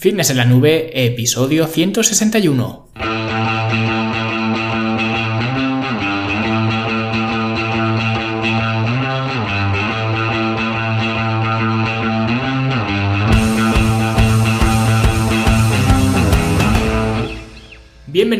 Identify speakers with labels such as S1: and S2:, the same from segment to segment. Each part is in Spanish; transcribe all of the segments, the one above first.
S1: Fitness en la Nube, episodio 161.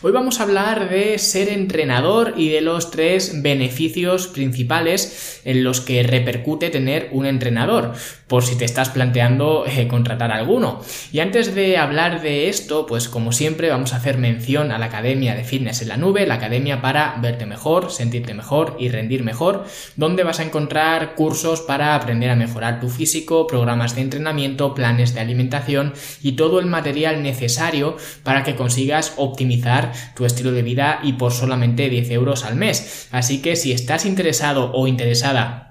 S1: Hoy vamos a hablar de ser entrenador y de los tres beneficios principales en los que repercute tener un entrenador, por si te estás planteando eh, contratar alguno. Y antes de hablar de esto, pues como siempre vamos a hacer mención a la Academia de Fitness en la Nube, la Academia para verte mejor, sentirte mejor y rendir mejor, donde vas a encontrar cursos para aprender a mejorar tu físico, programas de entrenamiento, planes de alimentación y todo el material necesario para que consigas optimizar tu estilo de vida y por solamente 10 euros al mes. Así que si estás interesado o interesada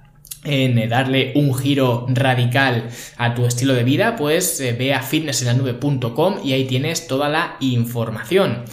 S1: en darle un giro radical a tu estilo de vida, pues eh, ve a fitnessenlanube.com y ahí tienes toda la información.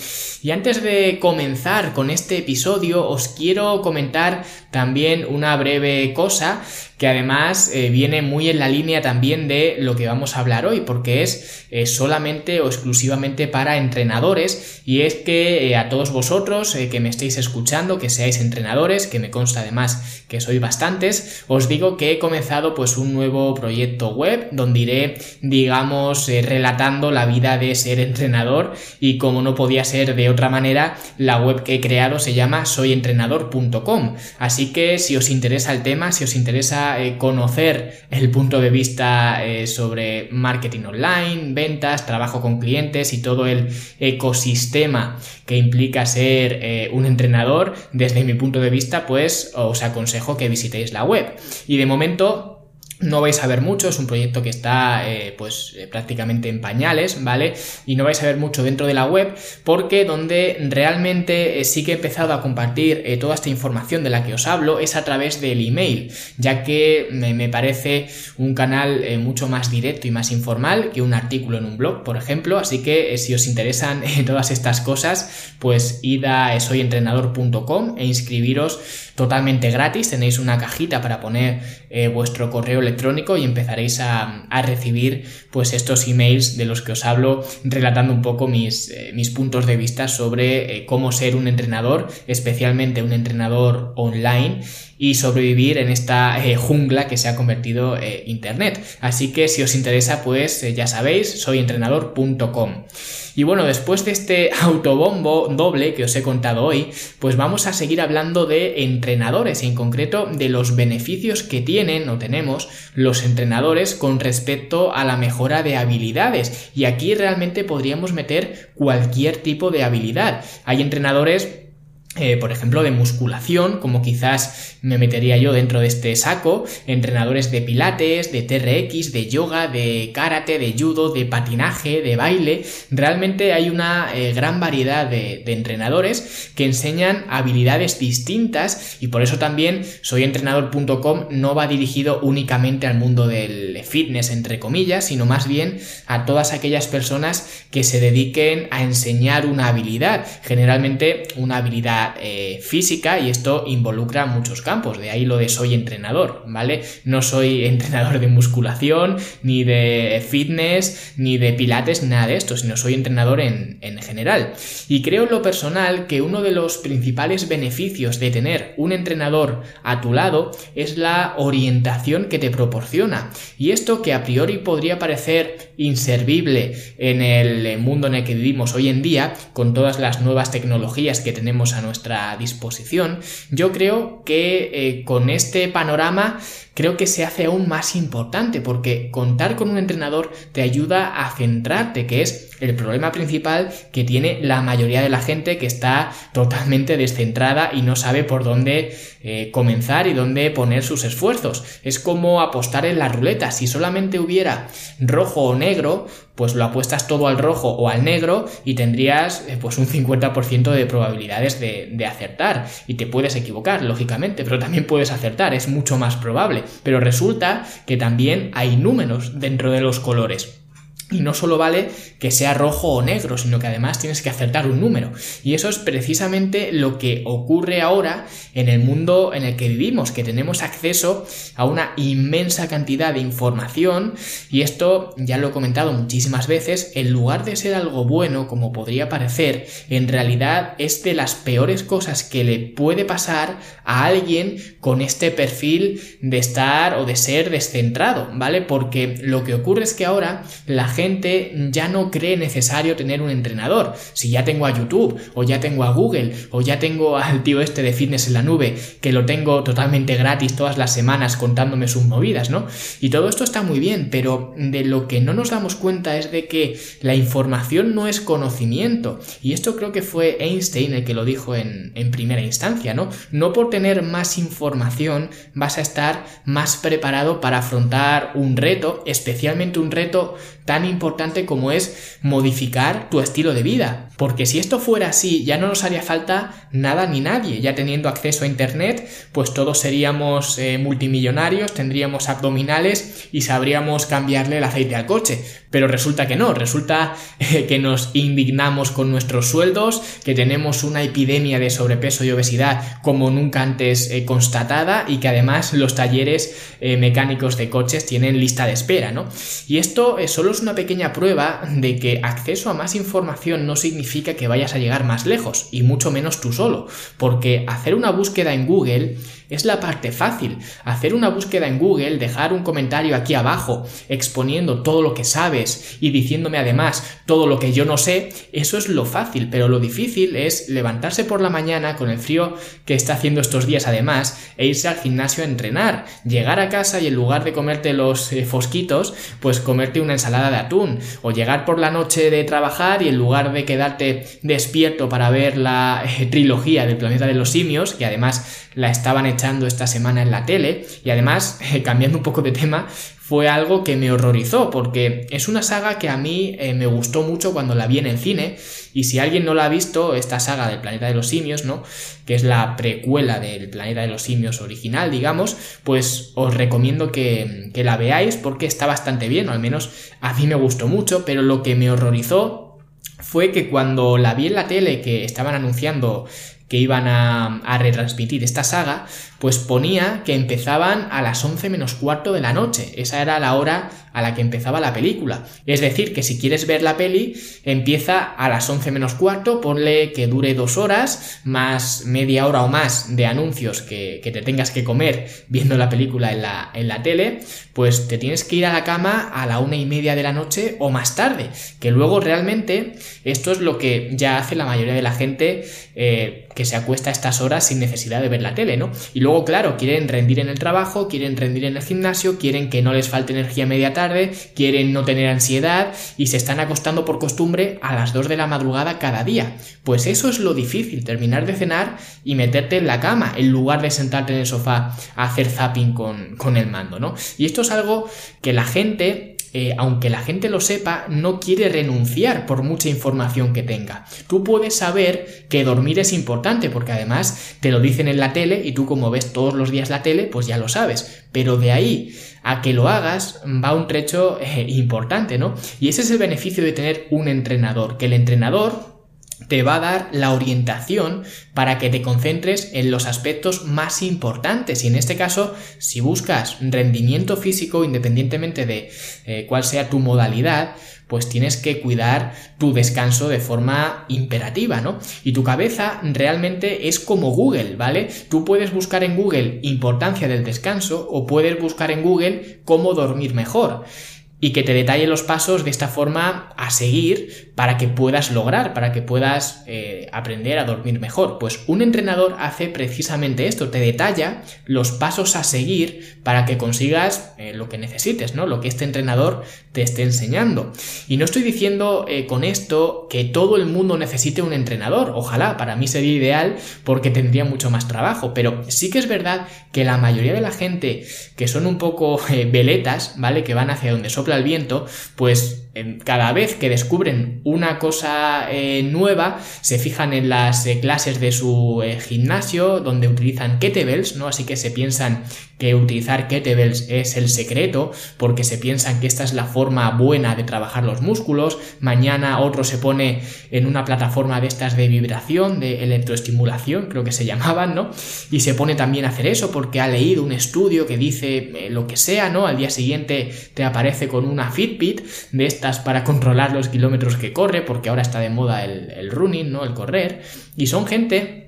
S1: Y antes de comenzar con este episodio, os quiero comentar también una breve cosa que además eh, viene muy en la línea también de lo que vamos a hablar hoy, porque es eh, solamente o exclusivamente para entrenadores y es que eh, a todos vosotros que me estéis escuchando, que seáis entrenadores, que me consta además que sois bastantes, os digo que he comenzado pues un nuevo proyecto web donde iré, digamos, relatando la vida de ser entrenador y como no podía ser de otra manera, la web que he creado se llama soyentrenador.com. Así que si os interesa el tema, si os interesa eh, conocer el punto de vista eh, sobre marketing online, ventas, trabajo con clientes y todo el ecosistema que implica ser eh, un entrenador, desde mi punto de vista, pues os aconsejo que visitéis la web. Y de momento no vais a ver mucho, es un proyecto que está eh, pues eh, prácticamente en pañales, ¿vale? Y no vais a ver mucho dentro de la web porque donde realmente eh, sí que he empezado a compartir toda esta información de la que os hablo es a través del email, ya que me, me parece un canal mucho más directo y más informal que un artículo en un blog, por ejemplo, así que si os interesan todas estas cosas, pues id a soyentrenador.com e inscribiros totalmente gratis, tenéis una cajita para poner vuestro correo electrónico y empezaréis a, recibir pues estos emails de los que os hablo relatando un poco mis, eh, mis puntos de vista sobre eh, cómo ser un entrenador, especialmente un entrenador online y sobrevivir en esta eh, jungla que se ha convertido Internet. Así que si os interesa, pues ya sabéis, soyentrenador.com. Y bueno, después de este autobombo doble que os he contado hoy, pues vamos a seguir hablando de entrenadores, en concreto de los beneficios que tienen o tenemos los entrenadores con respecto a la mejora de habilidades. Y aquí realmente podríamos meter cualquier tipo de habilidad. Hay entrenadores eh, por ejemplo, de musculación, como quizás me metería yo dentro de este saco, entrenadores de pilates, de TRX, de yoga, de karate, de judo, de patinaje, de baile. Realmente hay una eh, gran variedad de, entrenadores que enseñan habilidades distintas y por eso también soyentrenador.com no va dirigido únicamente al mundo del fitness, entre comillas, sino más bien a todas aquellas personas que se dediquen a enseñar una habilidad, generalmente una habilidad eh, física y esto involucra muchos campos, de ahí lo de soy entrenador, ¿vale? No soy entrenador de musculación, ni de fitness, ni de pilates, nada de esto, sino soy entrenador en, en general. Y creo en lo personal que uno de los principales beneficios de tener un entrenador a tu lado es la orientación que te proporciona. Y esto que a priori podría parecer inservible en el mundo en el que vivimos hoy en día, con todas las nuevas tecnologías que tenemos a nuestro nuestra disposición, yo creo que eh, con este panorama creo que se hace aún más importante porque contar con un entrenador te ayuda a centrarte, que es el problema principal que tiene la mayoría de la gente que está totalmente descentrada y no sabe por dónde eh, comenzar y dónde poner sus esfuerzos. Es como apostar en la ruleta. Si solamente hubiera rojo o negro, pues lo apuestas todo al rojo o al negro y tendrías eh, pues un 50% de probabilidades de, de, acertar y te puedes equivocar lógicamente pero también puedes acertar es mucho más probable pero resulta que también hay números dentro de los colores y no solo vale que sea rojo o negro, sino que además tienes que acertar un número. Y eso es precisamente lo que ocurre ahora en el mundo en el que vivimos, que tenemos acceso a una inmensa cantidad de información y esto ya lo he comentado muchísimas veces, en lugar de ser algo bueno como podría parecer, en realidad es de las peores cosas que le puede pasar a alguien con este perfil de estar o de ser descentrado, ¿vale? Porque lo que ocurre es que ahora la gente ya no cree necesario tener un entrenador. Si ya tengo a YouTube, o ya tengo a Google, o ya tengo al tío este de fitness en la nube, que lo tengo totalmente gratis todas las semanas contándome sus movidas, ¿no? Y todo esto está muy bien, pero de lo que no nos damos cuenta es de que la información no es conocimiento. Y esto creo que fue Einstein el que lo dijo en, primera instancia, ¿no? No por tener más información vas a estar más preparado para afrontar un reto, especialmente un reto tan importante como es modificar tu estilo de vida. Porque si esto fuera así, ya no nos haría falta nada ni nadie. Ya teniendo acceso a Internet, pues todos seríamos eh, multimillonarios, tendríamos abdominales y sabríamos cambiarle el aceite al coche. Pero resulta que no, resulta eh, que nos indignamos con nuestros sueldos, que tenemos una epidemia de sobrepeso y obesidad como nunca antes eh, constatada y que además los talleres mecánicos de coches tienen lista de espera, ¿no? Y esto solo es una pequeña prueba de que acceso a más información no significa que vayas a llegar más lejos, y mucho menos tú solo, porque hacer una búsqueda en Google es la parte fácil. Hacer una búsqueda en Google, dejar un comentario aquí abajo exponiendo todo lo que sabes y diciéndome además todo lo que yo no sé, eso es lo fácil, pero lo difícil es levantarse por la mañana con el frío que está haciendo estos días además e irse al gimnasio a entrenar, llegar a casa y en lugar de comerte los eh, fosquitos, pues comerte una ensalada de atún o llegar por la noche de trabajar y en lugar de quedarte despierto para ver la eh, trilogía del planeta de los simios, que además la estaban echando esta semana en la tele y además, cambiando un poco de tema, fue algo que me horrorizó porque es una saga que a mí eh, me gustó mucho cuando la vi en el cine y si alguien no la ha visto, esta saga del planeta de los simios, ¿no? Que es la precuela del planeta de los simios original, digamos, pues os recomiendo que, que la veáis porque está bastante bien, o al menos a mí me gustó mucho, pero lo que me horrorizó fue que cuando la vi en la tele que estaban anunciando que iban a, a, retransmitir esta saga, pues ponía que empezaban a las 11 menos cuarto de la noche. Esa era la hora a la que empezaba la película. Es decir, que si quieres ver la peli, empieza a las 11 menos cuarto, ponle que dure dos horas, más media hora o más de anuncios que, que te tengas que comer viendo la película en la, en la tele, pues te tienes que ir a la cama a la una y media de la noche o más tarde. Que luego realmente esto es lo que ya hace la mayoría de la gente eh, que se acuesta a estas horas sin necesidad de ver la tele, ¿no? Y luego, claro, quieren rendir en el trabajo, quieren rendir en el gimnasio, quieren que no les falte energía media tarde, quieren no tener ansiedad y se están acostando por costumbre a las 2 de la madrugada cada día. Pues eso es lo difícil, terminar de cenar y meterte en la cama en lugar de sentarte en el sofá a hacer zapping con, con el mando, ¿no? Y esto es algo que la gente eh, aunque la gente lo sepa, no quiere renunciar por mucha información que tenga. Tú puedes saber que dormir es importante, porque además te lo dicen en la tele y tú como ves todos los días la tele, pues ya lo sabes. Pero de ahí a que lo hagas va un trecho eh, importante, ¿no? Y ese es el beneficio de tener un entrenador, que el entrenador te va a dar la orientación para que te concentres en los aspectos más importantes y en este caso si buscas rendimiento físico independientemente de eh, cuál sea tu modalidad pues tienes que cuidar tu descanso de forma imperativa, ¿no? Y tu cabeza realmente es como Google, ¿vale? Tú puedes buscar en Google importancia del descanso o puedes buscar en Google cómo dormir mejor. Y que te detalle los pasos de esta forma a seguir para que puedas lograr, para que puedas eh, aprender a dormir mejor. Pues un entrenador hace precisamente esto, te detalla los pasos a seguir para que consigas eh, lo que necesites, ¿no? Lo que este entrenador te esté enseñando. Y no estoy diciendo eh, con esto que todo el mundo necesite un entrenador, ojalá, para mí sería ideal porque tendría mucho más trabajo, pero sí que es verdad que la mayoría de la gente que son un poco veletas, ¿vale? Que van hacia donde sopla el viento, pues cada vez que descubren una cosa eh, nueva, se fijan en las eh, clases de su eh, gimnasio donde utilizan kettlebells, ¿no? Así que se piensan que utilizar kettlebells es el secreto, porque se piensan que esta es la forma buena de trabajar los músculos. Mañana otro se pone en una plataforma de estas de vibración, de electroestimulación, creo que se llamaban, ¿no? Y se pone también a hacer eso porque ha leído un estudio que dice lo que sea, ¿no? Al día siguiente te aparece con una Fitbit de esta para controlar los kilómetros que corre, porque ahora está de moda el, running, ¿no? El correr. Y son gente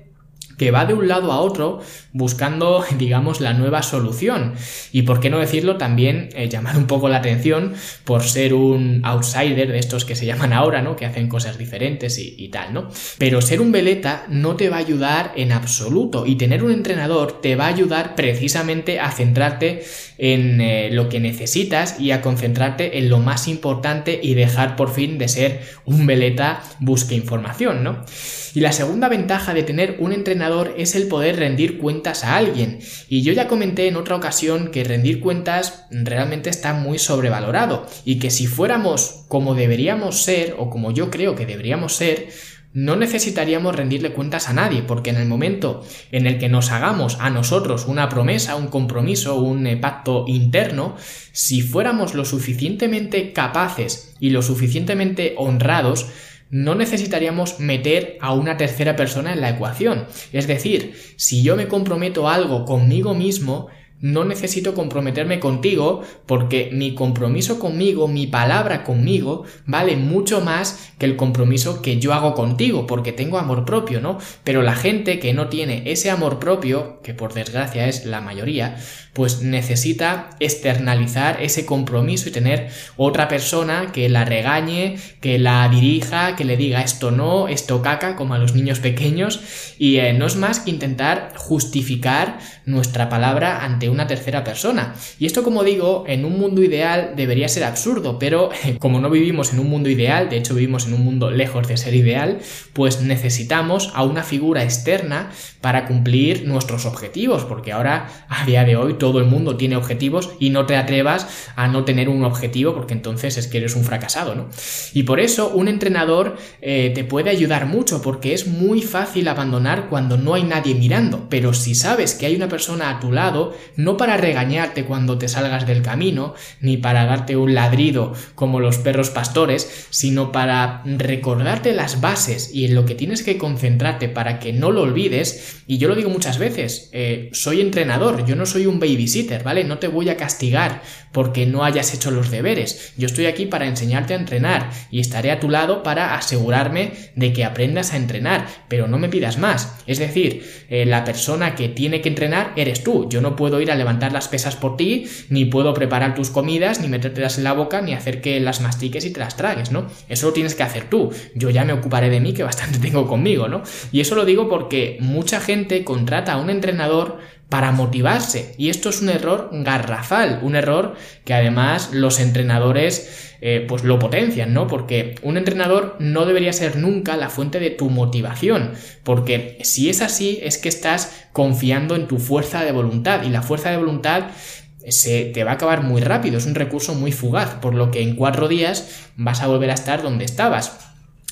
S1: que va de un lado a otro buscando, digamos, la nueva solución. Y por qué no decirlo, también eh, llamar un poco la atención por ser un outsider de estos que se llaman ahora, ¿no? Que hacen cosas diferentes y, tal, ¿no? Pero ser un veleta no te va a ayudar en absoluto y tener un entrenador te va a ayudar precisamente a centrarte en eh, lo que necesitas y a concentrarte en lo más importante y dejar por fin de ser un veleta busque información, ¿no? Y la segunda ventaja de tener un entrenador es el poder rendir cuentas a alguien. Y yo ya comenté en otra ocasión que rendir cuentas realmente está muy sobrevalorado y que si fuéramos como deberíamos ser o como yo creo que deberíamos ser, no necesitaríamos rendirle cuentas a nadie, porque en el momento en el que nos hagamos a nosotros una promesa, un compromiso, un eh, pacto interno, si fuéramos lo suficientemente capaces y lo suficientemente honrados, no necesitaríamos meter a una tercera persona en la ecuación. Es decir, si yo me comprometo algo conmigo mismo, no necesito comprometerme contigo porque mi compromiso conmigo, mi palabra conmigo, vale mucho más que el compromiso que yo hago contigo porque tengo amor propio, ¿no? Pero la gente que no tiene ese amor propio, que por desgracia es la mayoría, pues necesita externalizar ese compromiso y tener otra persona que la regañe, que la dirija, que le diga esto no, esto caca, como a los niños pequeños, y eh, no es más que intentar justificar nuestra palabra una tercera persona. Y esto, como digo, en un mundo ideal debería ser absurdo, pero como no vivimos en un mundo ideal, de hecho vivimos en un mundo lejos de ser ideal, pues necesitamos a una figura externa para cumplir nuestros objetivos, porque ahora, a día de hoy, todo el mundo tiene objetivos y no te atrevas a no tener un objetivo porque entonces es que eres un fracasado, ¿no? Y por eso un entrenador eh, te puede ayudar mucho porque es muy fácil abandonar cuando no hay nadie mirando, pero si sabes que hay una persona a tu lado, no para regañarte cuando te salgas del camino, ni para darte un ladrido como los perros pastores, sino para recordarte las bases y en lo que tienes que concentrarte para que no lo olvides, y yo lo digo muchas veces, eh, soy entrenador, yo no soy un baby babysitter, ¿vale? No te voy a castigar porque no hayas hecho los deberes. Yo estoy aquí para enseñarte a entrenar y estaré a tu lado para asegurarme de que aprendas a entrenar, pero no me pidas más. Es decir, eh, la persona que tiene que entrenar eres tú. Yo no puedo ir a levantar las pesas por ti, ni puedo preparar tus comidas, ni metértelas en la boca, ni hacer que las mastiques y te las tragues, ¿no? Eso lo tienes que hacer tú. Yo ya me ocuparé de mí, que bastante tengo conmigo, ¿no? Y eso lo digo porque mucha gente contrata a un entrenador para motivarse. Y esto es un error garrafal, un error que además los entrenadores eh, pues lo potencian, ¿no? Porque un entrenador no debería ser nunca la fuente de tu motivación, porque si es así es que estás confiando en tu fuerza de voluntad y la fuerza de voluntad se te va a acabar muy rápido, es un recurso muy fugaz, por lo que en cuatro días vas a volver a estar donde estabas.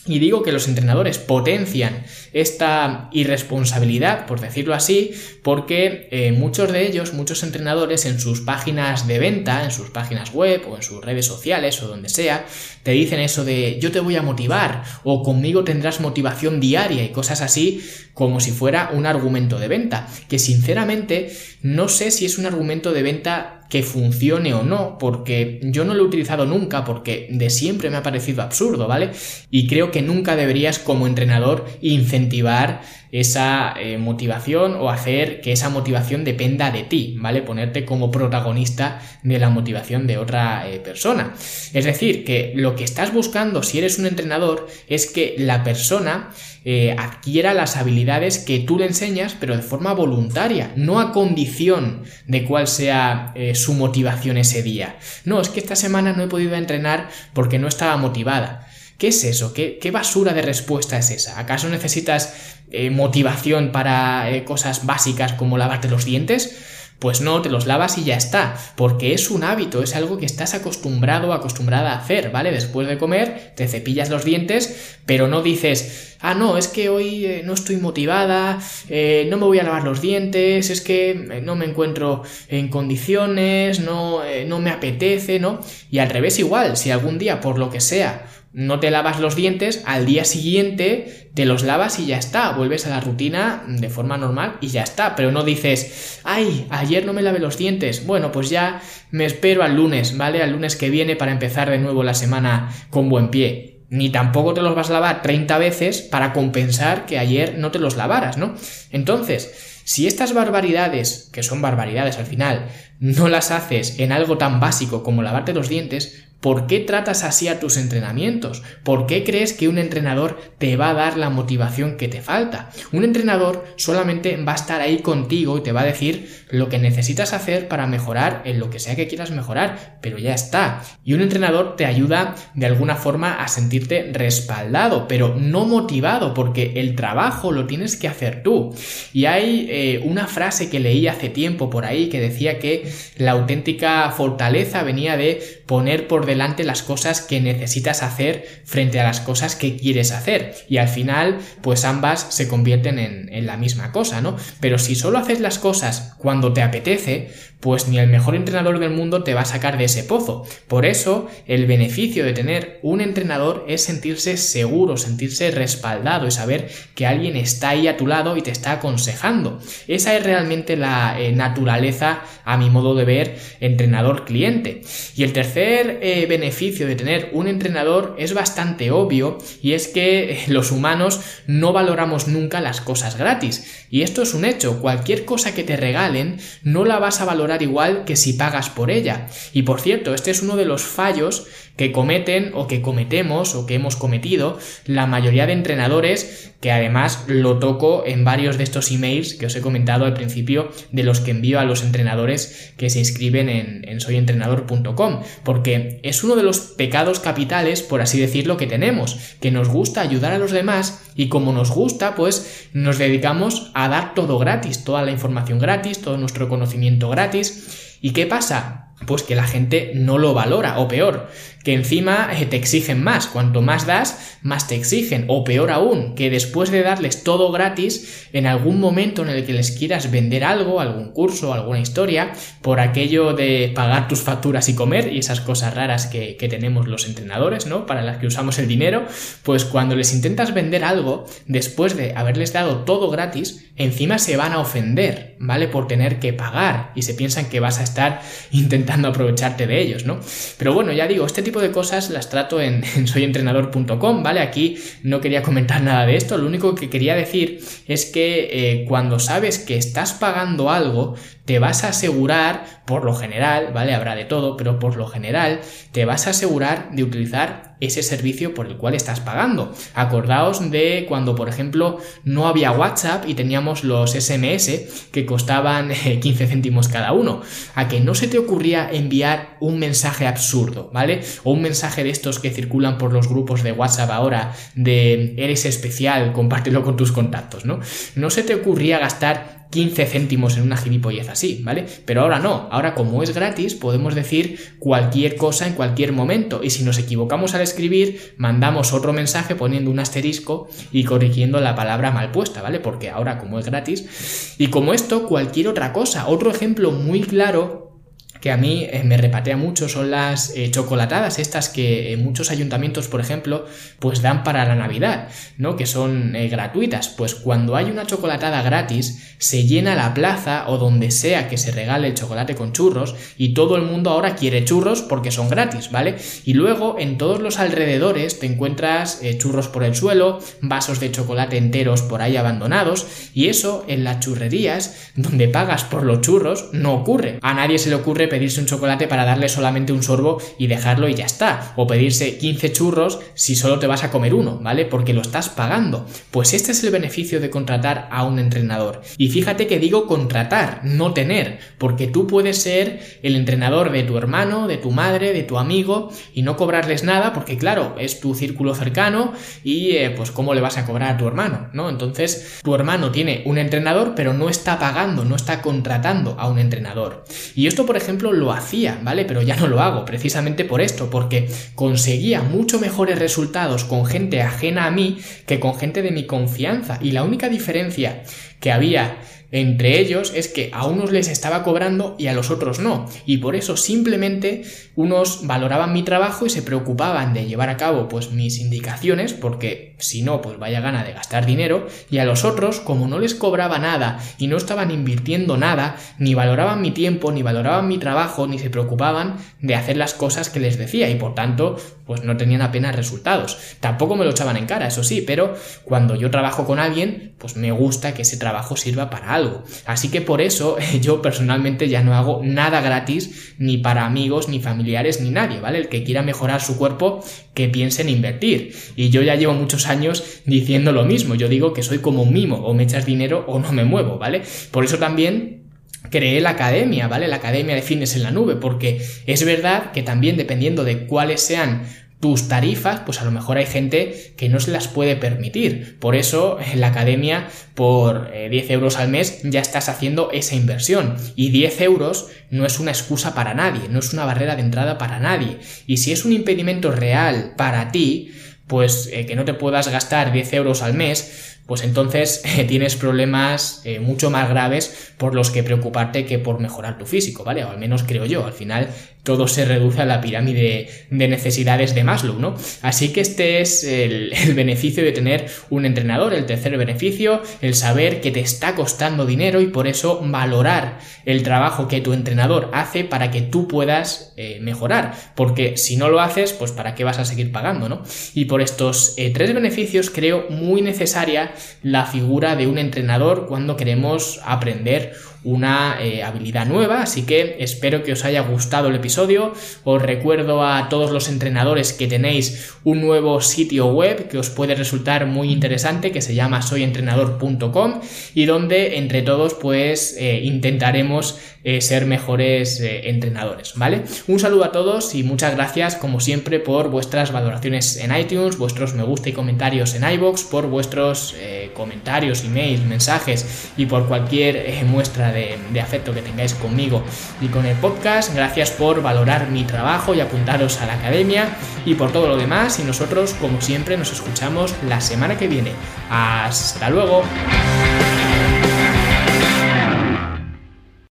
S1: Y digo que los entrenadores potencian esta irresponsabilidad, por decirlo así, porque eh, muchos de ellos, muchos entrenadores en sus páginas de venta, en sus páginas web o en sus redes sociales o donde sea, te dicen eso de yo te voy a motivar o conmigo tendrás motivación diaria y cosas así como si fuera un argumento de venta, que sinceramente no sé si es un argumento de venta que funcione o no, porque yo no lo he utilizado nunca, porque de siempre me ha parecido absurdo, ¿vale? Y creo que nunca deberías como entrenador incentivar esa eh, motivación o hacer que esa motivación dependa de ti, ¿vale? Ponerte como protagonista de la motivación de otra eh, persona. Es decir, que lo que estás buscando si eres un entrenador es que la persona eh, adquiera las habilidades que tú le enseñas, pero de forma voluntaria, no a condición de cuál sea su motivación ese día. No, es que esta semana no he podido entrenar porque no estaba motivada. ¿Qué es eso? ¿Qué, basura de respuesta es esa? ¿Acaso necesitas eh, motivación para cosas básicas como lavarte los dientes? Pues no, te los lavas y ya está, porque es un hábito, es algo que estás acostumbrado acostumbrada a hacer, ¿vale? Después de comer, te cepillas los dientes, pero no dices, ah, no, es que hoy eh, no estoy motivada, eh, no me voy a lavar los dientes, es que eh, no me encuentro en condiciones, no, no me apetece, ¿no? Y al revés igual, si algún día, por lo que sea, no te lavas los dientes, al día siguiente te los lavas y ya está, vuelves a la rutina de forma normal y ya está, pero no dices, ay, ayer no me lavé los dientes, bueno, pues ya me espero al lunes, ¿vale? Al lunes que viene para empezar de nuevo la semana con buen pie. Ni tampoco te los vas a lavar 30 veces para compensar que ayer no te los lavaras, ¿no? Entonces, si estas barbaridades, que son barbaridades al final, no las haces en algo tan básico como lavarte los dientes, ¿Por qué tratas así a tus entrenamientos? ¿Por qué crees que un entrenador te va a dar la motivación que te falta? Un entrenador solamente va a estar ahí contigo y te va a decir lo que necesitas hacer para mejorar en lo que sea que quieras mejorar, pero ya está. Y un entrenador te ayuda de alguna forma a sentirte respaldado, pero no motivado, porque el trabajo lo tienes que hacer tú. Y hay eh, una frase que leí hace tiempo por ahí que decía que la auténtica fortaleza venía de poner por delante las cosas que necesitas hacer frente a las cosas que quieres hacer. Y al final, pues ambas se convierten en, en la misma cosa, ¿no? Pero si solo haces las cosas cuando te apetece, pues ni el mejor entrenador del mundo te va a sacar de ese pozo. Por eso, el beneficio de tener un entrenador es sentirse seguro, sentirse respaldado y saber que alguien está ahí a tu lado y te está aconsejando. Esa es realmente la eh, naturaleza, a mi modo de ver, entrenador-cliente. Y el tercer eh, beneficio de tener un entrenador es bastante obvio y es que eh, los humanos no valoramos nunca las cosas gratis. Y esto es un hecho, cualquier cosa que te regalen no la vas a valorar igual que si pagas por ella. Y por cierto, este es uno de los fallos que cometen o que cometemos o que hemos cometido la mayoría de entrenadores que además lo toco en varios de estos emails que os he comentado al principio de los que envío a los entrenadores que se inscriben en, en soyentrenador.com porque es uno de los pecados capitales por así decirlo que tenemos que nos gusta ayudar a los demás y como nos gusta pues nos dedicamos a dar todo gratis toda la información gratis todo nuestro conocimiento gratis ¿y qué pasa? pues que la gente no lo valora, o peor, que encima eh, te exigen más, cuanto más das, más te exigen, o peor aún, que después de darles todo gratis, en algún momento en el que les quieras vender algo, algún curso, alguna historia, por aquello de pagar tus facturas y comer y esas cosas raras que, que tenemos los entrenadores, ¿no? Para las que usamos el dinero, pues cuando les intentas vender algo, después de haberles dado todo gratis, encima se van a ofender, ¿vale? Por tener que pagar y se piensan que vas a estar intentando aprovecharte de ellos, ¿no? Pero bueno, ya digo, este tipo de cosas las trato en, soyentrenador.com, ¿vale? Aquí no quería comentar nada de esto, lo único que quería decir es que eh, cuando sabes que estás pagando algo, te vas a asegurar, por lo general, ¿vale? Habrá de todo, pero por lo general, te vas a asegurar de utilizar ese servicio por el cual estás pagando. Acordaos de cuando, por ejemplo, no había WhatsApp y teníamos los SMS que costaban 15 eh, céntimos cada uno. A que no se te ocurría enviar un mensaje absurdo, ¿vale? O un mensaje de estos que circulan por los grupos de WhatsApp ahora de eres especial, compártelo con tus contactos, ¿no? No se te ocurría gastar 15 céntimos en una gilipollez así, ¿vale? Pero ahora no, ahora como es gratis podemos decir cualquier cosa en cualquier momento y si nos equivocamos al escribir mandamos otro mensaje poniendo un asterisco y corrigiendo la palabra mal puesta, ¿vale? Porque ahora como es gratis y como esto cualquier otra cosa, otro ejemplo muy claro que a mí eh, me repatea mucho son las eh, chocolatadas, estas que muchos ayuntamientos, por ejemplo, pues dan para la Navidad, ¿no? Que son gratuitas. Pues cuando hay una chocolatada gratis, se llena la plaza o donde sea que se regale el chocolate con churros y todo el mundo ahora quiere churros porque son gratis, ¿vale? Y luego en todos los alrededores te encuentras churros por el suelo, vasos de chocolate enteros por ahí abandonados y eso en las churrerías donde pagas por los churros no ocurre. A nadie se le ocurre pedirse un chocolate para darle solamente un sorbo y dejarlo y ya está. O pedirse 15 churros si solo te vas a comer uno, ¿vale? Porque lo estás pagando. Pues este es el beneficio de contratar a un entrenador. Y fíjate que digo contratar, no tener, porque tú puedes ser el entrenador de tu hermano, de tu madre, de tu amigo y no cobrarles nada porque claro, es tu círculo cercano y eh, pues cómo le vas a cobrar a tu hermano, ¿no? Entonces tu hermano tiene un entrenador pero no está pagando, no está contratando a un entrenador. Y esto, por ejemplo, lo hacía, ¿vale? Pero ya no lo hago, precisamente por esto, porque conseguía mucho mejores resultados con gente ajena a mí que con gente de mi confianza. Y la única diferencia que había entre ellos es que a unos les estaba cobrando y a los otros no. Y por eso simplemente unos valoraban mi trabajo y se preocupaban de llevar a cabo pues mis indicaciones porque si no pues vaya gana de gastar dinero y a los otros como no les cobraba nada y no estaban invirtiendo nada ni valoraban mi tiempo ni valoraban mi trabajo ni se preocupaban de hacer las cosas que les decía y por tanto pues no tenían apenas resultados. Tampoco me lo echaban en cara, eso sí, pero cuando yo trabajo con alguien pues me gusta que ese trabajo sirva para algo. Así que por eso yo personalmente ya no hago nada gratis ni para amigos, ni familiares, ni nadie, ¿vale? El que quiera mejorar su cuerpo, que piense en invertir. Y yo ya llevo muchos años diciendo lo mismo. Yo digo que soy como un mimo, o me echas dinero o no me muevo, ¿vale? Por eso también creé la academia, ¿vale? La academia de fitness en la nube, porque es verdad que también dependiendo de cuáles sean tus tarifas, pues a lo mejor hay gente que no se las puede permitir. Por eso en la academia, por 10 eh, euros al mes, ya estás haciendo esa inversión. Y 10 euros no es una excusa para nadie, no es una barrera de entrada para nadie. Y si es un impedimento real para ti, pues eh, que no te puedas gastar 10 euros al mes, pues entonces tienes problemas eh, mucho más graves por los que preocuparte que por mejorar tu físico, ¿vale? O al menos creo yo, al final todo se reduce a la pirámide de necesidades de Maslow, ¿no? Así que este es el, beneficio de tener un entrenador, el tercer beneficio, el saber que te está costando dinero y por eso valorar el trabajo que tu entrenador hace para que tú puedas eh, mejorar, porque si no lo haces, pues para qué vas a seguir pagando, ¿no? Y por estos eh, tres beneficios creo muy necesaria la figura de un entrenador cuando queremos aprender una eh, habilidad nueva, así que espero que os haya gustado el episodio. Os recuerdo a todos los entrenadores que tenéis un nuevo sitio web que os puede resultar muy interesante, que se llama soyentrenador.com y donde entre todos pues eh, intentaremos eh, ser mejores entrenadores, ¿vale? Un saludo a todos y muchas gracias como siempre por vuestras valoraciones en iTunes, vuestros me gusta y comentarios en iBox, por vuestros comentarios, emails, mensajes y por cualquier muestra de, afecto que tengáis conmigo y con el podcast. Gracias por valorar mi trabajo y apuntaros a la academia y por todo lo demás. Y nosotros, como siempre, nos escuchamos la semana que viene. Hasta luego.